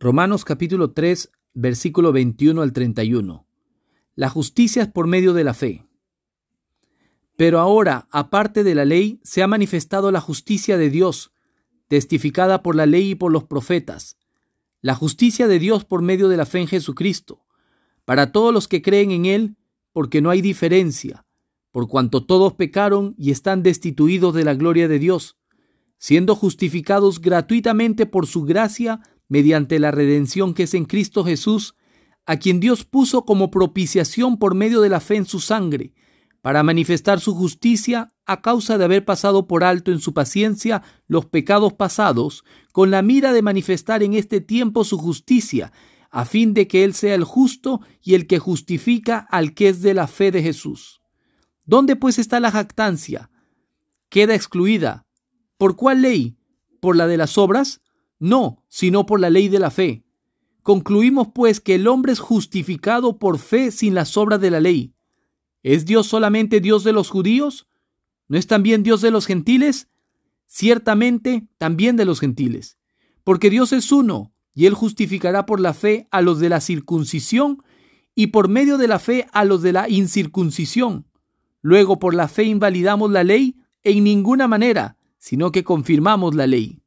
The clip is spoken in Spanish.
Romanos capítulo 3, versículo 21 al 31. La justicia es por medio de la fe. Pero ahora, aparte de la ley, se ha manifestado la justicia de Dios, testificada por la ley y por los profetas, la justicia de Dios por medio de la fe en Jesucristo, para todos los que creen en Él, porque no hay diferencia, por cuanto todos pecaron y están destituidos de la gloria de Dios, siendo justificados gratuitamente por su gracia, mediante la redención que es en Cristo Jesús, a quien Dios puso como propiciación por medio de la fe en su sangre, para manifestar su justicia a causa de haber pasado por alto en su paciencia los pecados pasados, con la mira de manifestar en este tiempo su justicia, a fin de que Él sea el justo y el que justifica al que es de la fe de Jesús. ¿Dónde pues está la jactancia? Queda excluida. ¿Por cuál ley? ¿Por la de las obras? No, sino por la ley de la fe. Concluimos pues que el hombre es justificado por fe sin las obras de la ley. ¿Es Dios solamente Dios de los judíos? ¿No es también Dios de los gentiles? Ciertamente también de los gentiles. Porque Dios es uno, y Él justificará por la fe a los de la circuncisión y por medio de la fe a los de la incircuncisión. Luego por la fe invalidamos la ley en ninguna manera, sino que confirmamos la ley.